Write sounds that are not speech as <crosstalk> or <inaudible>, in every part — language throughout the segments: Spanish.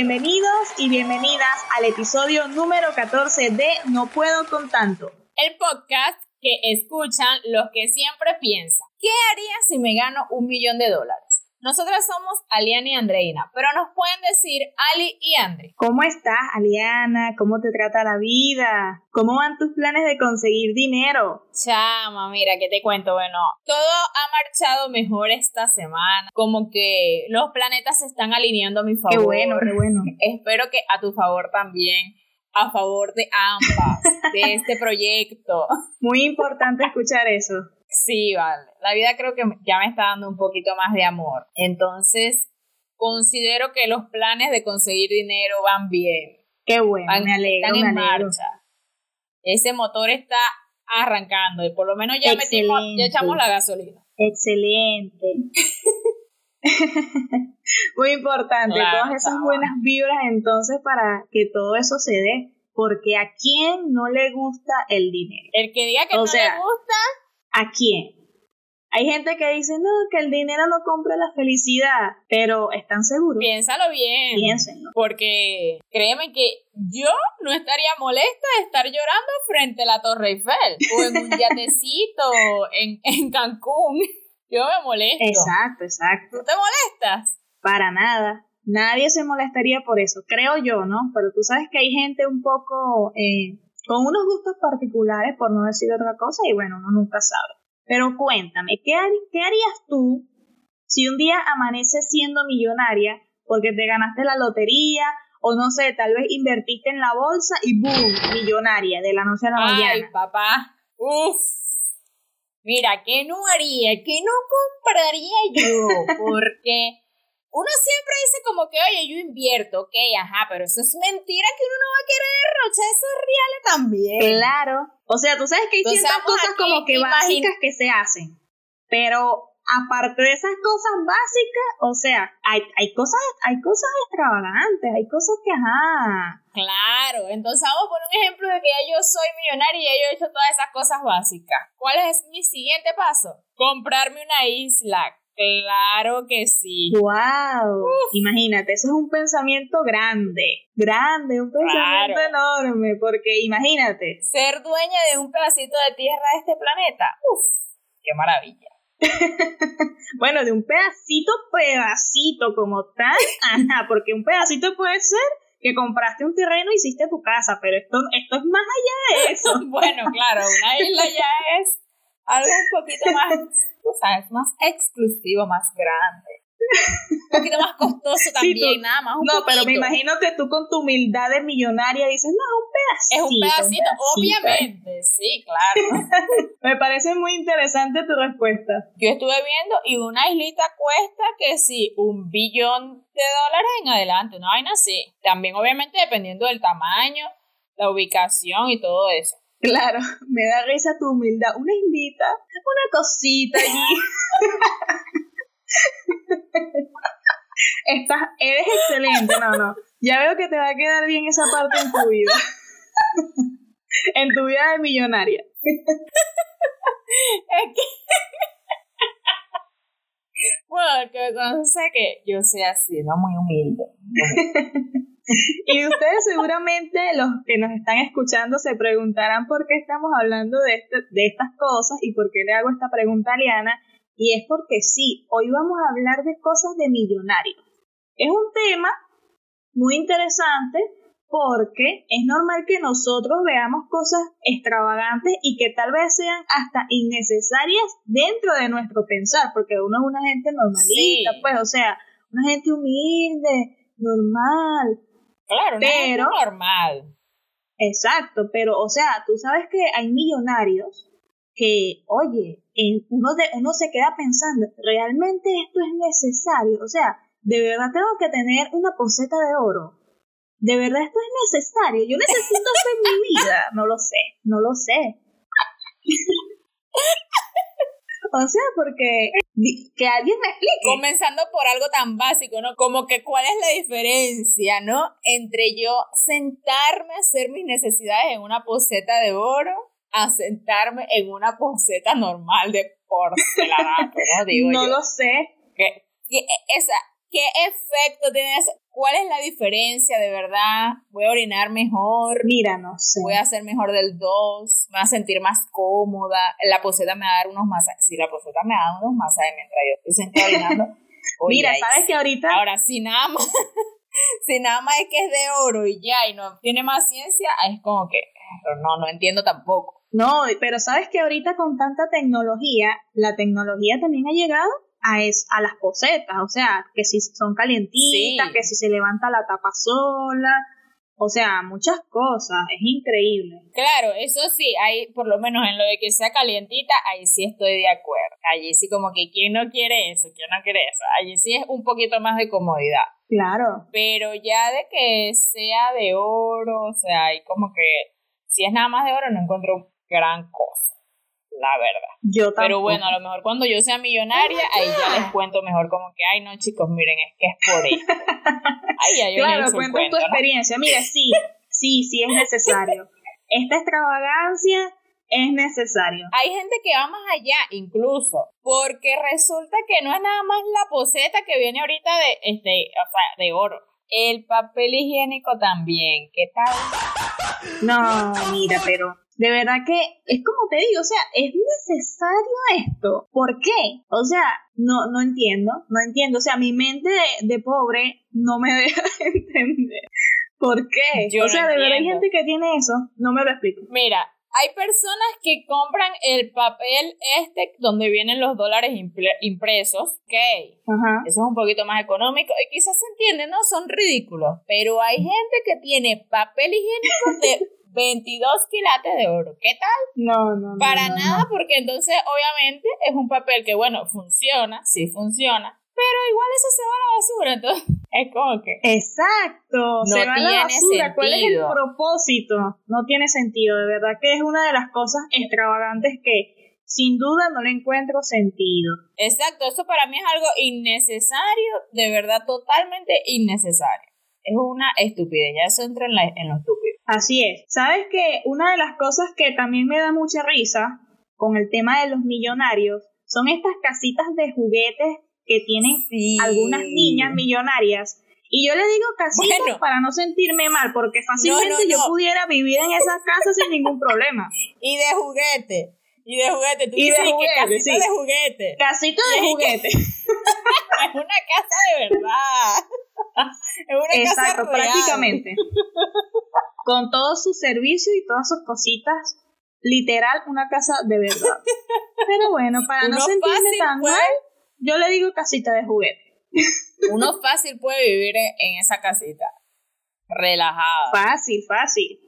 bienvenidos y bienvenidas al episodio número 14 de No puedo con tanto. El podcast que escuchan los que siempre piensan, ¿qué haría si me gano un millón de dólares? Nosotras somos Aliana y Andreina, pero nos pueden decir Ali y Andre. ¿Cómo estás, Aliana? ¿Cómo te trata la vida? ¿Cómo van tus planes de conseguir dinero? Chama, mira, ¿qué te cuento? Bueno, todo ha marchado mejor esta semana. Como que los planetas se están alineando a mi favor. Qué bueno, qué bueno. <laughs> Espero que a tu favor también a favor de ambas, de este <laughs> proyecto. Muy importante escuchar eso. Sí, vale. La vida creo que ya me está dando un poquito más de amor. Entonces, considero que los planes de conseguir dinero van bien. Qué bueno, me alegro, están en marcha. Ese motor está arrancando y por lo menos ya metimos, ya echamos la gasolina. Excelente. <laughs> Muy importante, todas esas buenas vibras entonces para que todo eso se dé, porque a quién no le gusta el dinero. El que diga que no le gusta, ¿A quién? Hay gente que dice, no, que el dinero no compra la felicidad, pero ¿están seguros? Piénsalo bien. Piénsenlo. Porque créeme que yo no estaría molesta de estar llorando frente a la Torre Eiffel o en un yatecito <laughs> en, en Cancún. Yo me molesto. Exacto, exacto. ¿Tú te molestas? Para nada. Nadie se molestaría por eso, creo yo, ¿no? Pero tú sabes que hay gente un poco eh, con unos gustos particulares, por no decir otra cosa, y bueno, uno nunca sabe. Pero cuéntame, ¿qué, ¿qué harías tú si un día amaneces siendo millonaria porque te ganaste la lotería o no sé, tal vez invertiste en la bolsa y ¡boom! Millonaria de la noche a la mañana. Ay, papá. Uf. Mira, ¿qué no haría? ¿Qué no compraría yo? <laughs> Porque uno siempre dice como que, oye, yo invierto, ok, ajá, pero eso es mentira que uno no va a querer derrochar esos reales también. Claro. O sea, tú sabes que hay ciertas cosas como que básicas que se hacen, pero aparte de esas cosas básicas, o sea, hay, hay cosas, hay cosas extravagantes, hay cosas que, ajá. Claro, entonces vamos por un ejemplo de que ya yo soy millonaria y ya yo he hecho todas esas cosas básicas. ¿Cuál es mi siguiente paso? Comprarme una isla Claro que sí. ¡Wow! Imagínate, eso es un pensamiento grande, grande, un pensamiento enorme, porque imagínate. Ser dueña de un pedacito de tierra de este planeta. ¡Uf! ¡Qué maravilla! <laughs> bueno, de un pedacito, pedacito como tal, <laughs> ajá, porque un pedacito puede ser que compraste un terreno y hiciste tu casa, pero esto, esto es más allá de eso. <laughs> bueno, claro, una isla ya es algo un poquito más <laughs> tú sabes, más exclusivo, más grande. Un poquito más costoso también, nada más. no, pero me imagino que tú con tu humildad de millonaria dices, no, un pedacito. Es un pedacito, obviamente, sí, claro. <laughs> me parece muy interesante tu respuesta. Yo estuve viendo y una islita cuesta que sí, un billón de dólares en adelante, una vaina así. También, obviamente, dependiendo del tamaño, la ubicación y todo eso. Claro, <laughs> me da risa tu humildad. Una islita, una cosita allí. <laughs> Estás, eres excelente, no, no. Ya veo que te va a quedar bien esa parte en tu vida. <laughs> en tu vida de millonaria. bueno, que sé que yo soy así, no muy humilde. Y ustedes seguramente, los que nos están escuchando, se preguntarán por qué estamos hablando de, este, de estas cosas y por qué le hago esta pregunta a Liana. Y es porque sí, hoy vamos a hablar de cosas de millonarios. Es un tema muy interesante porque es normal que nosotros veamos cosas extravagantes y que tal vez sean hasta innecesarias dentro de nuestro pensar, porque uno es una gente normalista, pues, o sea, una gente humilde, normal, Claro, pero, normal. Exacto, pero o sea, tú sabes que hay millonarios que, oye, en uno, de, uno se queda pensando, ¿realmente esto es necesario? O sea, ¿de verdad tengo que tener una poseta de oro? ¿De verdad esto es necesario? Yo necesito esto en mi vida. No lo sé, no lo sé. <laughs> O sea, porque que alguien me explique. Comenzando por algo tan básico, ¿no? Como que cuál es la diferencia, ¿no? Entre yo sentarme a hacer mis necesidades en una poseta de oro a sentarme en una poseta normal de porcelanato, ¿no? <laughs> Digo no lo sé. ¿Qué, esa, ¿Qué efecto tiene eso? ¿Cuál es la diferencia de verdad? ¿Voy a orinar mejor? Mira, no sé. ¿Voy a hacer mejor del 2? ¿Me va a sentir más cómoda? ¿La poseta me va a dar unos masajes? Si la poseta me da unos masajes mientras yo estoy sentada orinando. <laughs> Mira, ¿sabes que ahorita? Ahora, si nada más, <laughs> si nada más es que es de oro y ya, y no tiene más ciencia, es como que, no, no entiendo tampoco. No, pero sabes que ahorita con tanta tecnología, la tecnología también ha llegado a, es, a las posetas, o sea, que si son calientitas, que si se levanta la tapa sola, o sea, muchas cosas, es increíble. Claro, eso sí, hay, por lo menos en lo de que sea calientita, ahí sí estoy de acuerdo. Allí sí como que quién no quiere eso, quién no quiere eso. Allí sí es un poquito más de comodidad. Claro. Pero ya de que sea de oro, o sea, hay como que si es nada más de oro no encuentro gran cosa la verdad. Yo Pero bueno, a lo mejor cuando yo sea millonaria, ahí ya les cuento mejor como que, ay, no, chicos, miren, es que es por esto. <laughs> Ay, ya yo claro, cuenta tu experiencia. Mira, sí, sí, sí es necesario. Esta extravagancia es necesario. Hay gente que va más allá, incluso, porque resulta que no es nada más la poseta que viene ahorita de, este, o sea, de oro. El papel higiénico también, ¿qué tal? No, mira, pero de verdad que es como te digo, o sea, es necesario esto. ¿Por qué? O sea, no, no entiendo, no entiendo. O sea, mi mente de, pobre no me <laughs> deja entender. ¿Por qué? o sea, de verdad hay gente que tiene eso, no me lo explico. Mira, hay personas que compran el papel este donde vienen los dólares impresos, ok, eso es un poquito más económico y quizás se entiende, no son ridículos, pero hay gente que tiene papel higiénico de 22 quilates de oro. ¿Qué tal? No, no. Para no, nada, porque entonces obviamente es un papel que, bueno, funciona, sí funciona, pero igual eso se va a la basura, entonces <laughs> es como que... Exacto, se va a la basura. ¿Cuál es el propósito? No tiene sentido, de verdad que es una de las cosas extravagantes que sin duda no le encuentro sentido. Exacto, eso para mí es algo innecesario, de verdad totalmente innecesario. Es una estupidez, ya eso entra en, la, en lo estúpido. Así es. Sabes que una de las cosas que también me da mucha risa con el tema de los millonarios son estas casitas de juguetes que tienen algunas niñas millonarias. Y yo le digo casitas para no sentirme mal, porque fácilmente yo pudiera vivir en esas casas sin ningún problema. <laughs> Y de juguete. Y de juguete. Tú y de juguete, casita de juguete. Casita de juguete. <laughs> es una casa de verdad. <laughs> Es una Exacto, prácticamente. Con todo su servicio y todas sus cositas. Literal, una casa de verdad. <laughs> Pero bueno, para no sentirme tan mal, yo le digo casita de juguete. <laughs> Uno fácil puede vivir en esa casita. Relajado. Fácil, fácil.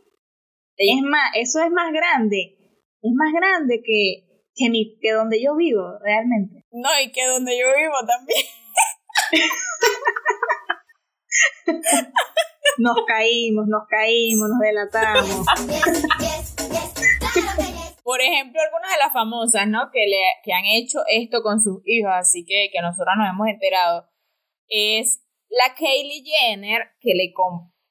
Es más, eso es más grande. Es más grande que, que, mi, que donde yo vivo, realmente. No, y que donde yo vivo también. <laughs> nos caímos, nos caímos, nos delatamos. Por ejemplo, algunas de las famosas, ¿no? Que, le, que han hecho esto con sus hijos, así que, que nosotros nos hemos enterado, es la Kaylee Jenner, que le,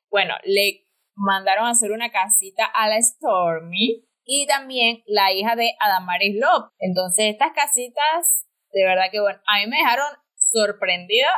bueno, le mandaron a hacer una casita a la Stormy, y también la hija de Adamaris Love. Entonces, estas casitas, de verdad que, bueno, a mí me dejaron sorprendida,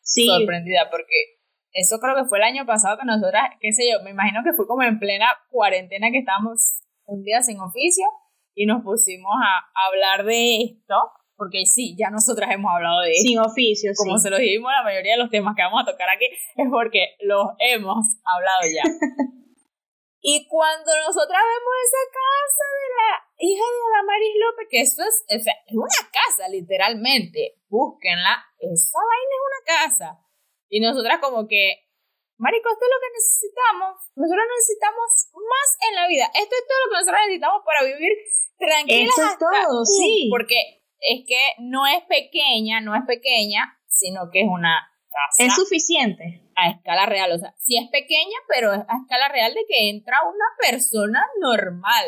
sí. sorprendida, porque eso creo que fue el año pasado que nosotras, qué sé yo, me imagino que fue como en plena cuarentena que estábamos un día sin oficio y nos pusimos a hablar de esto, porque sí, ya nosotras hemos hablado de esto. Sin oficio, Como se lo dijimos, la mayoría de los temas que vamos a tocar aquí es porque los hemos hablado ya. <laughs> y cuando nosotras vemos esa casa de la hija de Maris López, que eso es, es una casa, literalmente, búsquenla, esa vaina es una casa y nosotras como que, Marico, esto es lo que necesitamos. Nosotros necesitamos más en la vida. Esto es todo lo que nosotros necesitamos para vivir tranquilas. Eso es todo, sí. Porque es que no es pequeña, no es pequeña, sino que es una casa. Es suficiente. A escala real. O sea, sí es pequeña, pero es a escala real de que entra una persona normal,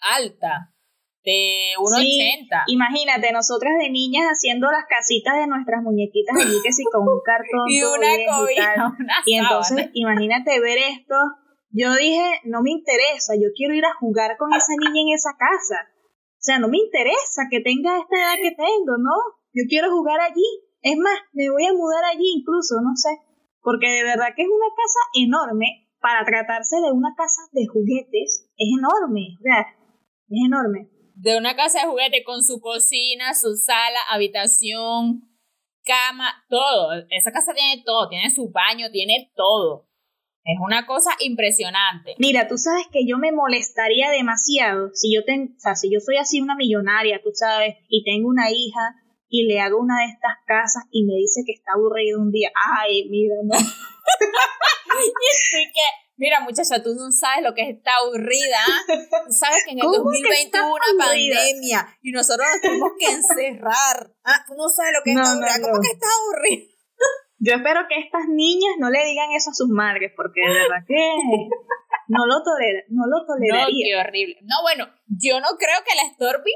alta de 1,80. imagínate, nosotras de niñas haciendo las casitas de nuestras muñequitas allí, que sí, con un cartón. <laughs> y una cobija, y, <laughs> y entonces, imagínate ver esto. Yo dije, no me interesa, yo quiero ir a jugar con esa niña en esa casa. O sea, no me interesa que tenga esta edad que tengo, ¿no? Yo quiero jugar allí. Es más, me voy a mudar allí incluso, no sé. porque de verdad que es una casa enorme para tratarse de una casa de juguetes, es enorme, o sea, es enorme. De una casa de juguetes con su cocina, su sala, habitación, cama, todo. Esa casa tiene todo, tiene su baño, tiene todo. Es una cosa impresionante. Mira, tú sabes que yo me molestaría demasiado si yo ten, o sea, si yo soy así una millonaria, tú sabes, y tengo una hija y le hago una de estas casas y me dice que está aburrido un día. Ay, mira, no. <laughs> y que, mira, muchacha, tú no sabes lo que es estar aburrida. Tú sabes que en el 2020 hubo una pandemia y nosotros nos tuvimos que encerrar. Ah, tú no sabes lo que es estar aburrida. ¿Cómo que estás aburrida? Yo espero que estas niñas no le digan eso a sus madres, porque de verdad que no lo, tolera, no lo toleraría. No, qué horrible. No, bueno, yo no creo que la Storby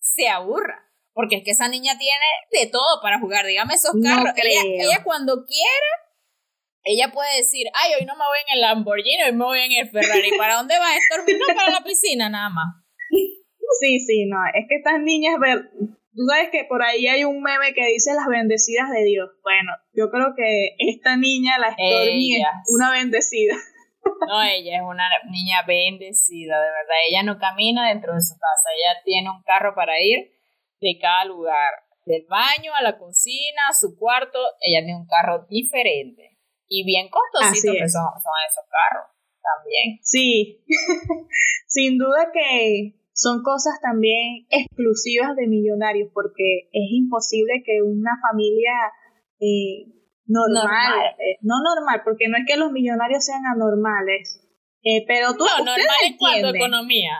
se aburra. Porque es que esa niña tiene de todo para jugar. Dígame esos carros. ella, cuando quiera, ella puede decir, ay, hoy no me voy en el Lamborghini, hoy me voy en el Ferrari. ¿Para dónde va esto? No, para la piscina nada más. Sí, sí, no. Es que estas niñas, tú sabes que por ahí hay un meme que dice las bendecidas de Dios. Bueno, yo creo que esta niña, la Stormy, es una bendecida. No, ella es una niña bendecida, de verdad. Ella no camina dentro de su casa, ella tiene un carro para ir de cada lugar, del baño a la cocina, a su cuarto, ella tiene un carro diferente y bien costosito que son, esos carros también. Sí, <laughs> sin duda que son cosas también exclusivas de millonarios porque es imposible que una familia eh, normal, eh, no normal, porque no es que los millonarios sean anormales, eh, pero tú no, normal en cuanto a economía.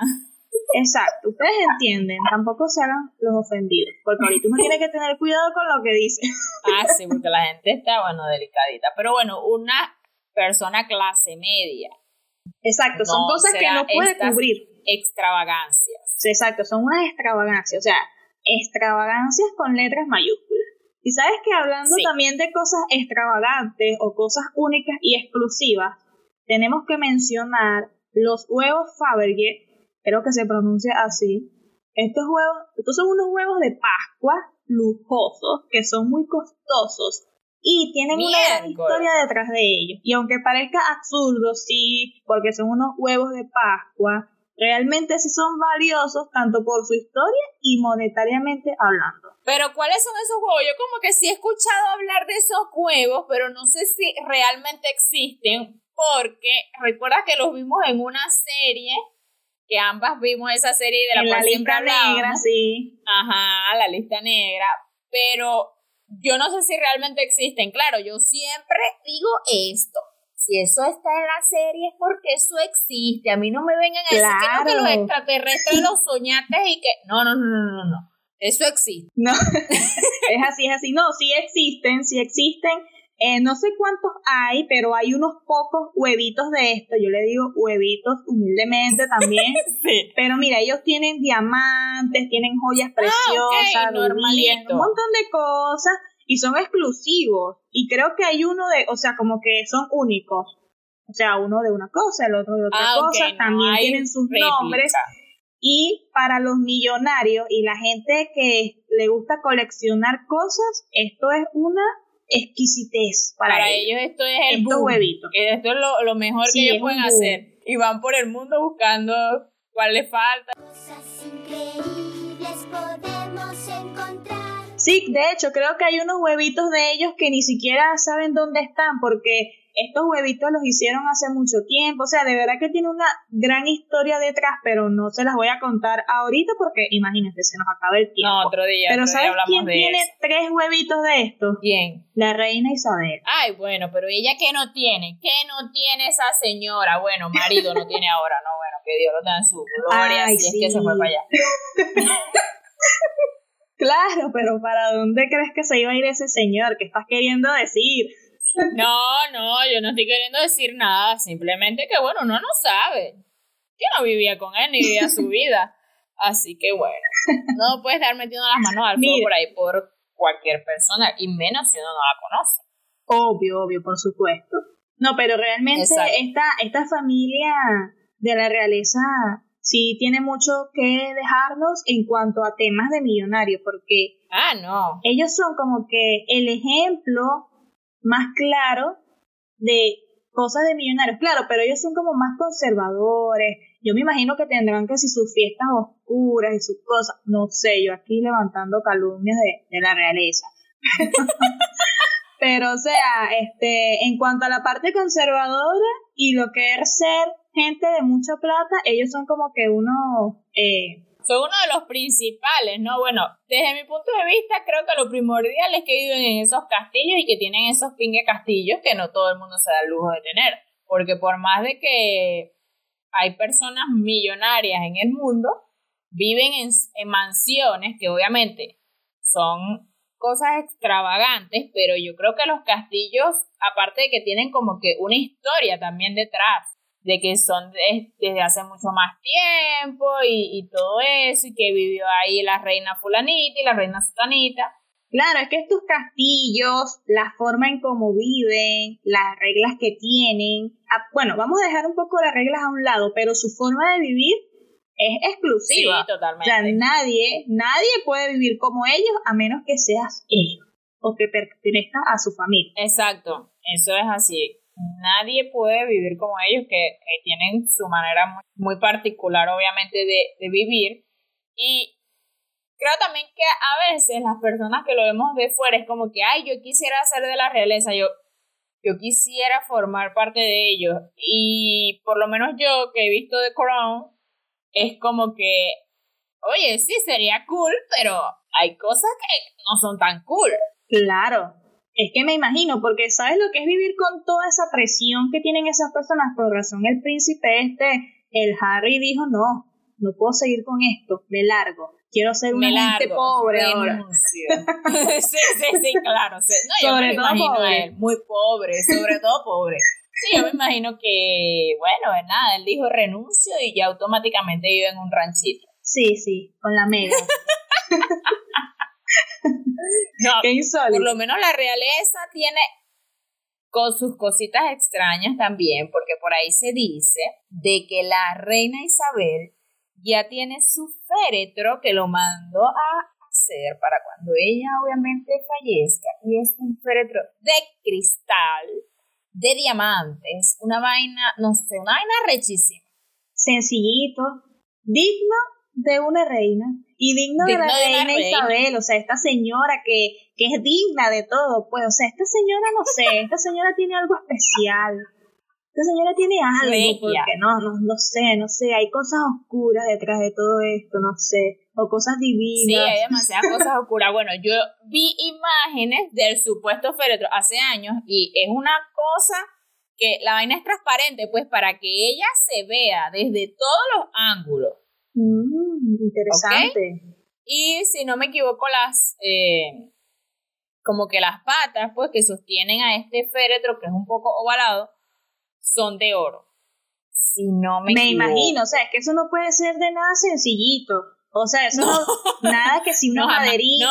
Exacto, ustedes entienden, tampoco se hagan los ofendidos, porque ahorita uno tiene que tener cuidado con lo que dice. Ah, sí, porque la gente está, bueno, delicadita. Pero bueno, una persona clase media. Exacto, son cosas que no puede cubrir. Extravagancias. Exacto, son unas extravagancias, o sea, extravagancias con letras mayúsculas. Y sabes que hablando también de cosas extravagantes o cosas únicas y exclusivas, tenemos que mencionar los huevos Fabergé creo que se pronuncia así. Estos huevos, estos son unos huevos de Pascua lujosos que son muy costosos y tienen una historia detrás de ellos. Y aunque parezca absurdo, sí, porque son unos huevos de Pascua, realmente sí son valiosos tanto por su historia y monetariamente hablando. Pero ¿cuáles son esos huevos? Yo como que sí he escuchado hablar de esos huevos, pero no sé si realmente existen, porque recuerda que los vimos en una serie que ambas vimos esa serie de la cual la lista negra, sí. Ajá, la lista negra, pero yo no sé si realmente existen. Claro, yo siempre digo esto. Si eso está en la serie es porque eso existe. A mí no me vengan a decir que no, que los extraterrestres los soñaste y que. No, no, no, no, no, no. Eso existe. No, <laughs> es así, es así. No, sí existen, sí existen. Eh, no sé cuántos hay, pero hay unos pocos huevitos de esto. Yo le digo huevitos humildemente también. <laughs> Pero mira, ellos tienen diamantes, tienen joyas ah, preciosas, un montón de cosas y son exclusivos. Y creo que hay uno de, o sea, como que son únicos. O sea, uno de una cosa, el otro de otra ah, cosa. también tienen sus nombres. Y para los millonarios y la gente que le gusta coleccionar cosas, esto es una exquisitez para, ellos. esto es el huevito. Esto es lo, mejor que ellos pueden hacer. Y van por el mundo buscando cuál les falta. Sí, de hecho, creo que hay unos huevitos de ellos que ni siquiera saben dónde están porque estos huevitos los hicieron hace mucho tiempo, o sea, de verdad que tiene una gran historia detrás, pero no se las voy a contar ahorita porque imagínense, se nos acaba el tiempo. No, otro día. Pero ¿sabes quién tiene tres huevitos de estos? ¿Quién? La reina Isabel. Ay, bueno, pero ella qué no tiene, ¿qué no tiene esa señora? Bueno, marido no tiene ahora, no, bueno, que Dios lo tenga en su gloria, Ay, si es que se fue para allá. <laughs> claro, pero ¿para dónde crees que se iba a ir ese señor? ¿Qué estás queriendo decir? <laughs> No, no, yo no estoy queriendo decir nada, simplemente que bueno, uno no sabe. Yo no vivía con él ni vivía su vida. Así que bueno, no puedes estar metiendo las manos al fuego por ahí por cualquier persona, y menos si uno no la conoce. Obvio, obvio, por supuesto. No, pero realmente esta, esta familia de la realeza sí tiene mucho que dejarnos en cuanto a temas de millonarios, porque ah, no. ellos son como que el ejemplo más claro de cosas de millonarios, claro, pero ellos son como más conservadores. Yo me imagino que tendrán que si sus fiestas oscuras y sus cosas, no sé, yo aquí levantando calumnias de, la realeza. <laughs> pero o sea, este, en cuanto a la parte conservadora y lo que es ser gente de mucha plata, ellos son como que uno eh, son uno de los principales, ¿no? Bueno, desde mi punto de vista, creo que lo primordial es que viven en esos castillos y que tienen esos pingue castillos que no todo el mundo se da el lujo de tener. Porque por más de que hay personas millonarias en el mundo, viven en, en mansiones que obviamente son cosas extravagantes, pero yo creo que los castillos, aparte de que tienen como que una historia también detrás, de que son desde hace mucho más tiempo y, todo eso, y que vivió ahí la reina fulanita y la reina sutanita. Claro, es que estos castillos, la forma en cómo viven, las reglas que tienen, ah, bueno, vamos a dejar un poco las reglas a un lado, pero su forma de vivir es exclusiva. Sí, totalmente. O sea, nadie, nadie puede vivir como ellos a menos que seas ellos o que pertenezcas a su familia. Exacto, eso es así nadie puede vivir como ellos, que, tienen su manera muy, particular, obviamente, de, vivir. Y creo también que a veces las personas que lo vemos de fuera es como que, ay, yo quisiera ser de la realeza, yo, yo quisiera formar parte de ellos. Y por lo menos yo que he visto de Crown, es como que, oye, sí, sería cool, pero hay cosas que no son tan cool. Claro, es que me imagino, porque ¿sabes lo que es vivir con toda esa presión que tienen esas personas? Por razón, el príncipe este, el Harry dijo, no, no puedo seguir con esto, de largo. Quiero ser un gente pobre ahora. <laughs> sí, sí, sí, claro. No, sobre todo pobre. muy pobre, sobre todo pobre. Sí, yo me imagino que, bueno, nada, él dijo renuncio y ya automáticamente vive en un ranchito. Sí, sí, con la mega. <laughs> <laughs> no, por lo menos la realeza tiene con sus cositas extrañas también, porque por ahí se dice de que la reina Isabel ya tiene su féretro que lo mandó a hacer para cuando ella obviamente fallezca y es un féretro de cristal, de diamantes, una vaina, no sé, una vaina rechísima. Sencillito, digno de una reina y digno, de la reina, Isabel, o sea, esta señora que, que es digna de todo, pues, o sea, esta señora, no sé, esta señora tiene algo especial. Esta señora tiene algo, porque no, no, no sé, no sé, hay cosas oscuras detrás de todo esto, no sé, o cosas divinas. Sí, hay demasiadas cosas oscuras. Bueno, yo vi imágenes del supuesto féretro hace años y es una cosa que la vaina es transparente, pues para que ella se vea desde todos los ángulos Mm, interesante. Y si no me equivoco, las eh, como que las patas, pues, que sostienen a este féretro, que es un poco ovalado, son de oro. Si no me, me imagino, o sea, es que eso no puede ser de nada sencillito. O sea, eso no, nada que si <laughs> una no, maderita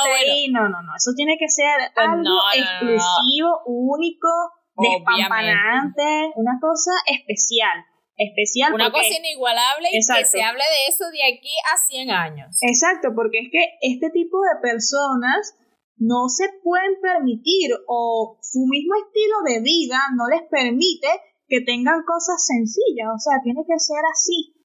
no, no, no, no, eso tiene que ser pues algo exclusivo, único, despampanante, una cosa especial especial. Una cosa inigualable y que se hable de eso de aquí a 100 años. Exacto, porque es que este tipo de personas no se pueden permitir o su mismo estilo de vida no les permite que tengan cosas sencillas, o sea, tiene que ser así,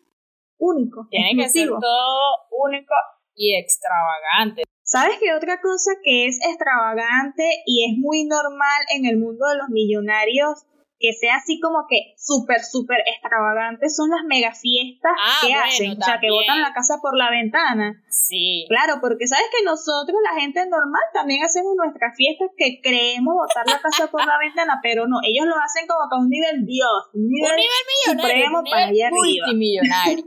único. Tiene que ser todo único y extravagante. ¿Sabes qué otra cosa que es extravagante y es muy normal en el mundo de los millonarios que sea así como que súper, súper extravagante son las mega fiestas ah, que hacen, o sea, que botan la casa por la ventana. Sí. Claro, porque sabes que nosotros, la gente normal, también hacemos nuestras fiestas que creemos botar la casa por la ventana, pero no, ellos lo hacen como que a un nivel Dios, un nivel, supremo para allá multimillonario.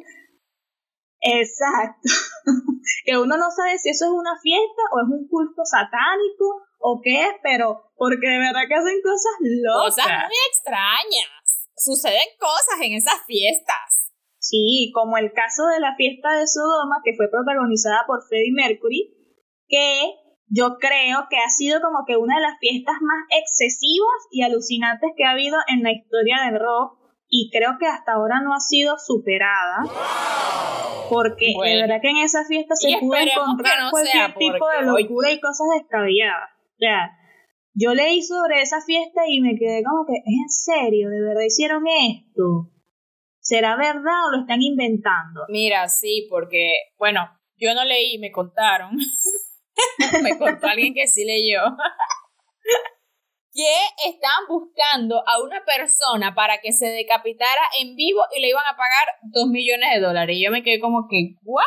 Exacto. <laughs> que uno no sabe si eso es una fiesta o es un culto satánico o qué es, pero porque de verdad que hacen cosas locas. Cosas muy extrañas. Suceden cosas en esas fiestas. Sí, como el caso de la fiesta de Sodoma, que fue protagonizada por Freddie Mercury, que yo creo que ha sido como que una de las fiestas más excesivas y alucinantes que ha habido en la historia del rock y creo que hasta ahora no ha sido superada porque de verdad que en esa fiesta se pudo encontrar cualquier tipo de locura y cosas descabelladas. O sea, yo leí sobre esa fiesta y me quedé como que, ¿es en serio? ¿De verdad hicieron esto? ¿Será verdad o lo están inventando? Mira, sí, porque, bueno, yo no leí, me contaron. <laughs> me contó alguien que sí leyó. Que estaban buscando a una persona para que se decapitara en vivo y le iban a pagar dos millones de dólares. Y yo me quedé como que, ¿what?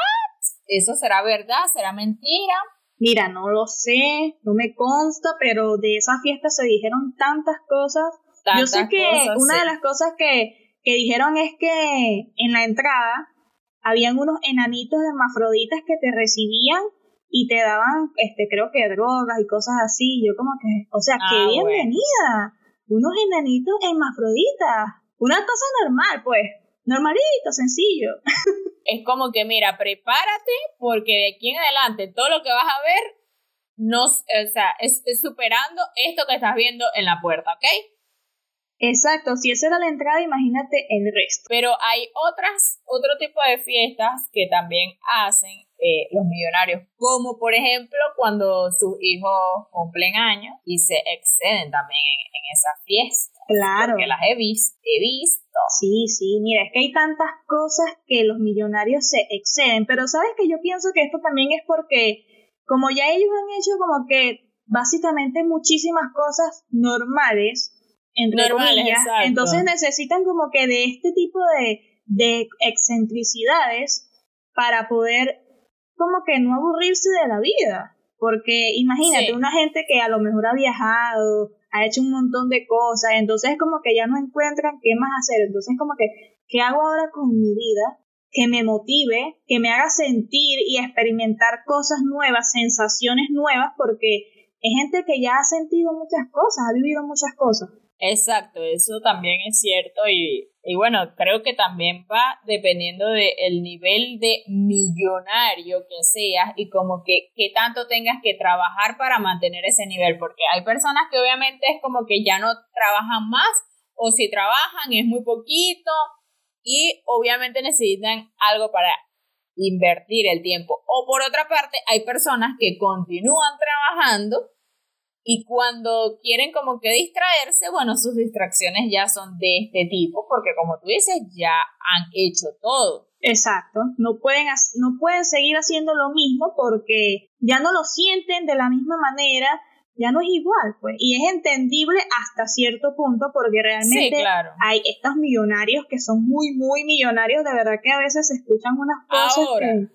¿Eso será verdad? ¿Será mentira? Mira, no lo sé, no me consta, pero de esa fiesta se dijeron tantas cosas. Yo sé que una de las cosas que, que dijeron es que en la entrada habían unos enanitos hermafroditas que te recibían y te daban, este, creo que drogas y cosas así. Yo como que, o sea, qué ah, bienvenida. Unos enanitos hermafroditas. Una cosa normal, pues. Normalito, sencillo. <laughs> Es como que, mira, prepárate porque de aquí en adelante todo lo que vas a ver no, o sea, es, superando esto que estás viendo en la puerta, ¿ok? Exacto, si esa era la entrada, imagínate el resto. Pero hay otras, otro tipo de fiestas que también hacen eh, los millonarios, como por ejemplo cuando sus hijos cumplen años y se exceden también en, en esa fiesta. Claro. Porque las he visto, he visto. Sí, sí, mira, es que hay tantas cosas que los millonarios se exceden, pero sabes que yo pienso que esto también es porque como ya ellos han hecho como que básicamente muchísimas cosas normales, entre comillas, entonces necesitan como que de este tipo de, de excentricidades para poder como que no aburrirse de la vida. Porque imagínate, una gente que a lo mejor ha viajado, ha hecho un montón de cosas, entonces como que ya no encuentran qué más hacer, entonces como que, ¿qué hago ahora con mi vida? Que me motive, que me haga sentir y experimentar cosas nuevas, sensaciones nuevas, porque es gente que ya ha sentido muchas cosas, ha vivido muchas cosas. Exacto, eso también es cierto y, y bueno, creo que también va dependiendo del nivel de millonario que seas y como que, que tanto tengas que trabajar para mantener ese nivel, porque hay personas que obviamente es como que ya no trabajan más o si trabajan es muy poquito y obviamente necesitan algo para invertir el tiempo. O por otra parte, hay personas que continúan trabajando y cuando quieren como que distraerse, bueno, sus distracciones ya son de este tipo, porque como tú dices, ya han hecho todo. Exacto, no pueden, no pueden seguir haciendo lo mismo porque ya no lo sienten de la misma manera, ya no es igual, pues. Y es entendible hasta cierto punto porque realmente hay estos millonarios que son muy, muy millonarios, de verdad que a veces se escuchan unas cosas que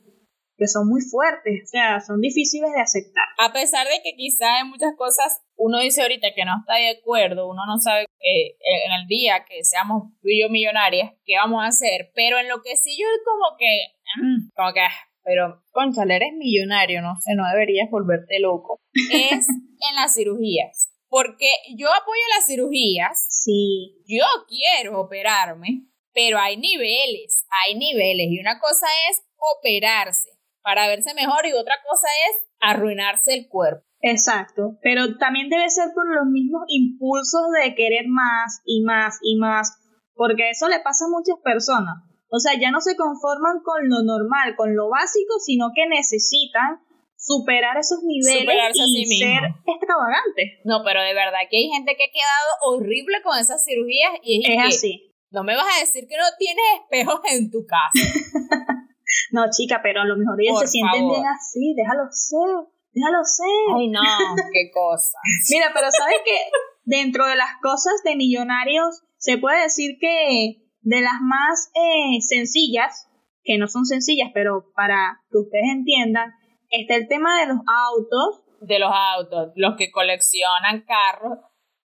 que son muy fuertes, o sea, son difíciles de aceptar. A pesar de que quizás en muchas cosas uno dice ahorita que no está de acuerdo, uno no sabe eh, en el día que seamos tú y yo millonarias, qué vamos a hacer, pero en lo que sí yo es como que, mm, como que, pero conchale, eres millonario, no sé, no deberías volverte loco, <laughs> es en las cirugías. Porque yo apoyo las cirugías. Sí. Yo quiero operarme, pero hay niveles, hay niveles. Y una cosa es operarse para verse mejor y otra cosa es arruinarse el cuerpo. Exacto, pero también debe ser por los mismos impulsos de querer más y más y más, porque eso le pasa a muchas personas. O sea, ya no se conforman con lo normal, con lo básico, sino que necesitan superar esos niveles y ser extravagantes. No, pero de verdad que hay gente que ha quedado horrible con esas cirugías y es, así. No me vas a decir que no tienes espejos en tu casa. <laughs> <laughs> No, chica, pero a lo mejor ellos se sienten bien así, déjalo ser, déjalo ser. Ay, no, <laughs> qué cosa. Mira, pero ¿sabes que Dentro de las cosas de millonarios, se puede decir que de las más eh, sencillas, que no son sencillas, pero para que ustedes entiendan, está el tema de los autos. De los autos, los que coleccionan carros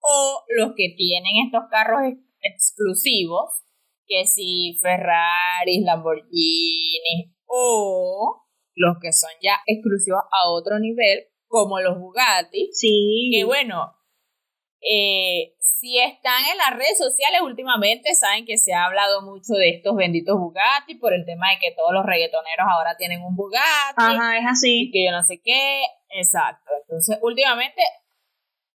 o los que tienen estos carros exclusivos que si Ferrari, Lamborghini o los que son ya exclusivos a otro nivel, como los Bugatti. Sí. Que bueno, eh, si están en las redes sociales últimamente, saben que se ha hablado mucho de estos benditos Bugatti por el tema de que todos los reggaetoneros ahora tienen un Bugatti. Ajá, es así. Y que yo no sé qué. Exacto. Entonces, últimamente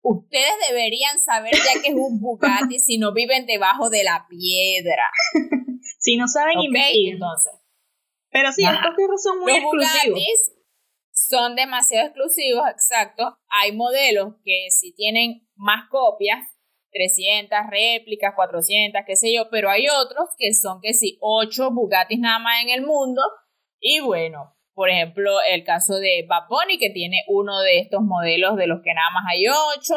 Ustedes deberían saber ya que es un Bugatti si no viven debajo de la piedra. <laughs> si no saben okay, entonces. Pero sí, estos carros son muy Los Bugattis son demasiado exclusivos, exacto. Hay modelos que si tienen más copias, 300 réplicas, 400, qué sé yo, pero hay otros que son que sí, 8 Bugattis nada más en el mundo. Y bueno, por ejemplo, el caso de Bad Bunny, que tiene uno de estos modelos de los que nada más hay 8.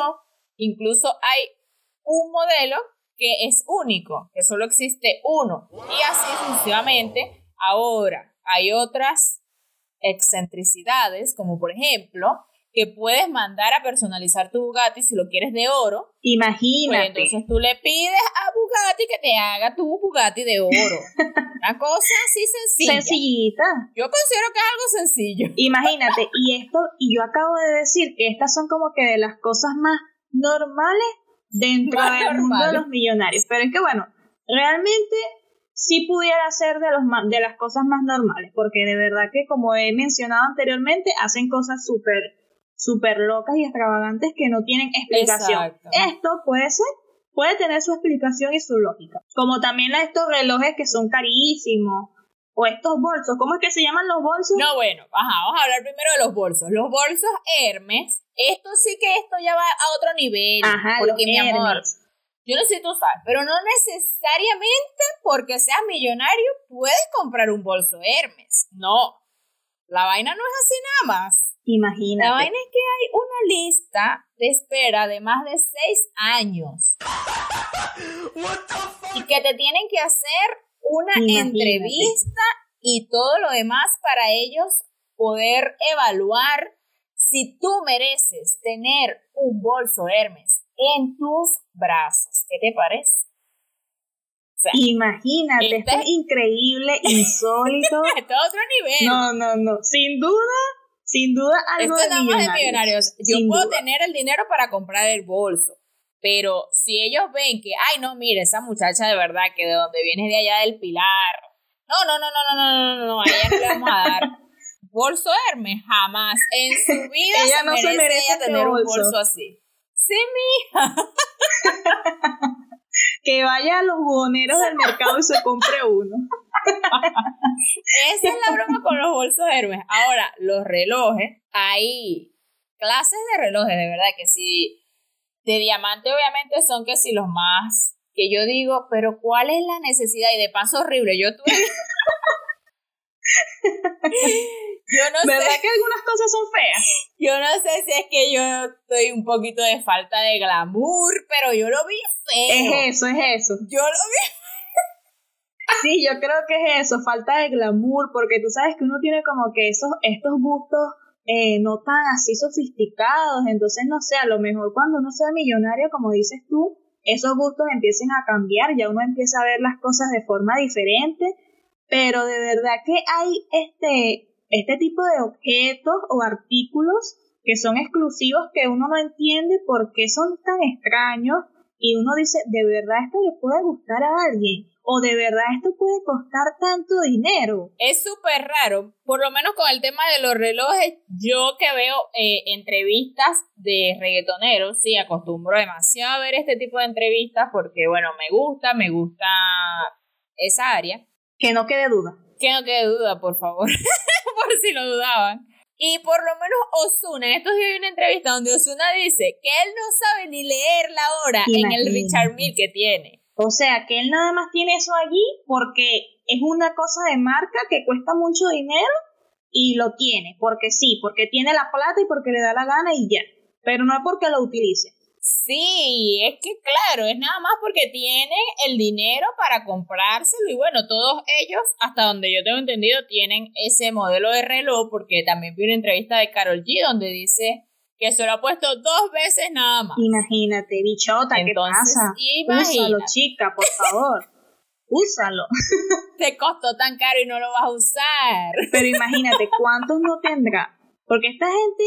Incluso hay un modelo que es único, que solo existe uno. Y así sucesivamente. Ahora, hay otras excentricidades, como por ejemplo, que puedes mandar a personalizar tu Bugatti si lo quieres de oro. Imagínate. Pues entonces tú le pides a Bugatti que te haga tu Bugatti de oro. <laughs> Una cosa así sencilla. Sencillita. Yo considero que es algo sencillo. <laughs> Imagínate, y esto, y yo acabo de decir que estas son como que de las cosas más normales dentro del mundo de los millonarios. Pero es que bueno, realmente sí pudiera ser de, los de las cosas más normales, porque de verdad que como he mencionado anteriormente, hacen cosas súper súper locas y extravagantes que no tienen explicación. Esto puede ser, puede tener su explicación y su lógica. Como también estos relojes que son carísimos, o estos bolsos, ¿cómo es que se llaman los bolsos? No, bueno, ajá, vamos a hablar primero de los bolsos. Los bolsos Hermes, esto sí que esto ya va a otro nivel. Ajá, porque mi amor, yo no sé si tú sabes, pero no necesariamente porque seas millonario puedes comprar un bolso Hermes. No. La vaina no es así nada más. Imagínate. La vaina es que hay una lista de espera de más de seis años. y que te tienen que hacer una entrevista y todo lo demás para ellos poder evaluar si tú mereces tener un bolso Hermes en tus brazos. ¿Qué te parece? Imagínate, esto es increíble, insólito. <laughs> Es otro nivel. No, no, no. Sin duda, sin duda algo esto de, millonarios. de millonarios. Yo puedo tener el dinero para comprar el bolso. Pero si ellos ven que, ay, no, mire, esa muchacha de verdad que de donde viene de allá del Pilar. No, no, no, no, no, no, no, no, a ella no le vamos a dar <laughs> bolso Hermes, jamás. En su <laughs> vida ella no se merece este tener un bolso así. Sí, mija. <laughs> que vaya a los buhoneros del mercado y se compre uno. Esa es la broma con los bolsos Hermes. Ahora, los relojes, hay clases de relojes, de verdad, que si de diamante obviamente son que si los más que yo digo, pero ¿cuál es la necesidad? Y de paso horrible, yo tuve... <laughs> yo no ¿Verdad que algunas cosas son feas? Yo no sé si es que yo estoy un poquito de falta de glamour, pero yo lo vi feo. Es eso, es eso. Yo lo vi Sí, yo creo que es eso, falta de glamour, porque tú sabes que uno tiene como que esos, estos gustos eh, no tan así sofisticados, entonces no sé, a lo mejor cuando uno sea millonario, como dices tú, esos gustos empiecen a cambiar, ya uno empieza a ver las cosas de forma diferente, pero de verdad que hay este, este tipo de objetos o artículos que son exclusivos que uno no entiende por qué son tan extraños y uno dice, de verdad esto le puede gustar a alguien o de verdad esto puede costar tanto dinero. Es súper raro, por lo menos con el tema de los relojes, yo que veo eh, entrevistas de reggaetoneros, sí, acostumbro demasiado a ver este tipo de entrevistas porque, bueno, me gusta, me gusta esa área. Que no quede duda. Que no quede duda, por favor, <laughs> por si lo dudaban. Y por lo menos Osuna, estos días hay una entrevista donde Osuna dice que él no sabe ni leer la hora en el Richard Mille que tiene. O sea, que él nada más tiene eso allí porque es una cosa de marca que cuesta mucho dinero y lo tiene, porque sí, porque tiene la plata y porque le da la gana y ya, pero no es porque lo utilice. Sí, es que claro, es nada más porque tiene el dinero para comprárselo y bueno, todos ellos, hasta donde yo tengo entendido, tienen ese modelo de reloj porque también vi una entrevista de Carol G donde dice que se lo ha puesto dos veces nada más. Imagínate, bichota, ¿qué pasa? Úsalo, chica, por favor. <laughs> Úsalo. Te costó tan caro y no lo vas a usar. Pero imagínate, ¿cuántos no tendrá? Porque esta gente,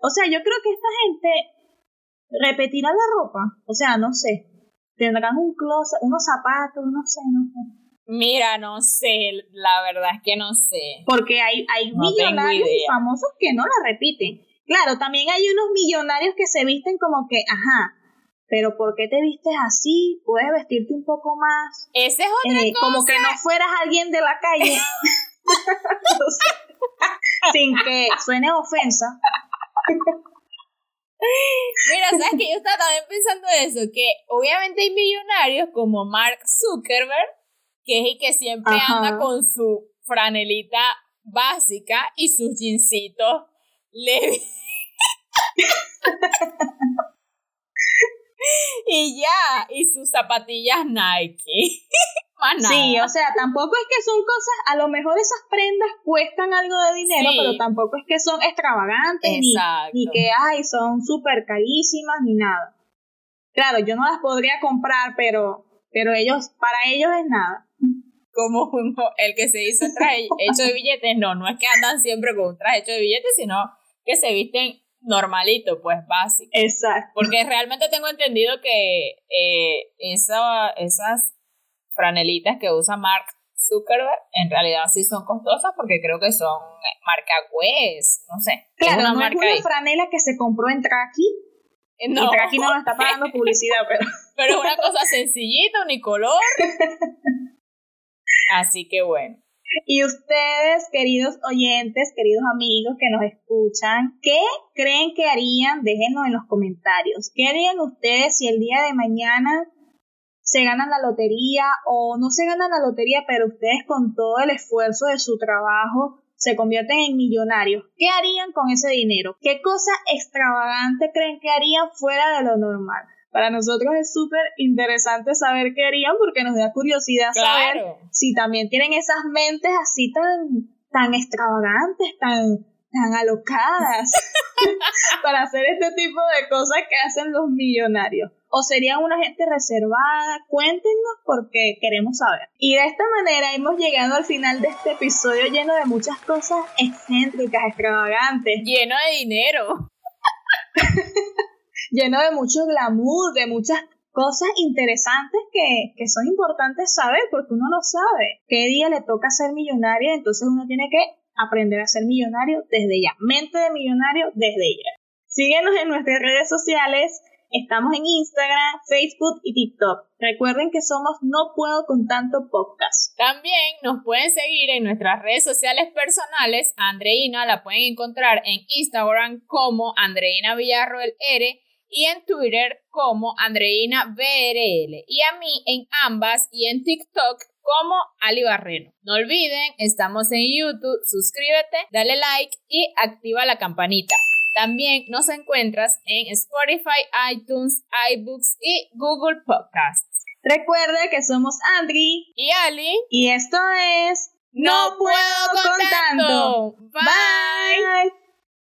o sea, yo creo que esta gente repetirá la ropa. O sea, no sé. Tendrán un closet, unos zapatos, no sé, no sé. Mira, no sé, la verdad es que no sé. Porque hay, hay millonarios y famosos que no la repiten. Claro, también hay unos millonarios que se visten como que, ajá, pero ¿por qué te vistes así? Puedes vestirte un poco más. Ese es otra eh, Como que no fueras alguien de la calle. <laughs> <laughs> <laughs> Sin que suene ofensa. Mira, ¿sabes que Yo estaba también pensando eso, que obviamente hay millonarios como Mark Zuckerberg, que es el que siempre anda con su franelita básica y sus jeansitos leves. <laughs> <laughs> y ya, y sus zapatillas Nike. <laughs> Sí, o sea, tampoco es que son cosas, a lo mejor esas prendas cuestan algo de dinero, pero tampoco es que son extravagantes, ni, ni, que, ay, son súper carísimas, ni nada. Claro, yo no las podría comprar, pero, pero ellos, para ellos es nada. Como el que se hizo traje <laughs> hecho de billetes, no, no es que andan siempre con un traje hecho de billetes, sino que se visten normalito, pues básico. Exacto. Porque realmente tengo entendido que eh, esas franelitas que usa Mark Zuckerberg en realidad sí son costosas porque creo que son marca West, no sé. Claro, una no marca es una franela que se compró en Traki. Eh, no. Y Traki no nos está pagando <laughs> publicidad, pero... pero es una cosa sencillita, unicolor. <laughs> Así que bueno. Y ustedes, queridos oyentes, queridos amigos que nos escuchan, ¿qué creen que harían? Déjenos en los comentarios. ¿Qué harían ustedes si el día de mañana se ganan la lotería o no se ganan la lotería, pero ustedes con todo el esfuerzo de su trabajo se convierten en millonarios. ¿Qué harían con ese dinero? ¿Qué cosa extravagante creen que harían fuera de lo normal? Para nosotros es súper interesante saber qué harían porque nos da curiosidad saber si también tienen esas mentes así tan, tan extravagantes, tan, tan alocadas <laughs> para hacer este tipo de cosas que hacen los millonarios o serían una gente reservada? Cuéntenos porque queremos saber. Y de esta manera hemos llegado al final de este episodio lleno de muchas cosas excéntricas, extravagantes. Lleno de dinero. <laughs> lleno de mucho glamour, de muchas cosas interesantes que, que, son importantes saber porque uno no sabe qué día le toca ser millonario, entonces uno tiene que aprender a ser millonario desde ya, mente de millonario desde ya. Síguenos en nuestras redes sociales, Estamos en Instagram, Facebook y TikTok. Recuerden que somos No Puedo con Tanto Podcast. También nos pueden seguir en nuestras redes sociales personales. Andreina la pueden encontrar en Instagram como Andreina Villarroel R y en Twitter como Andreina BRL. Y a mí en ambas y en TikTok como Ali Barreno. No olviden, estamos en YouTube, suscríbete, dale like y activa la campanita. También nos encuentras en Spotify, iTunes, iBooks y Google Podcasts. Recuerda que somos Andri y Ali. Y esto es No, puedo, con tanto. Bye.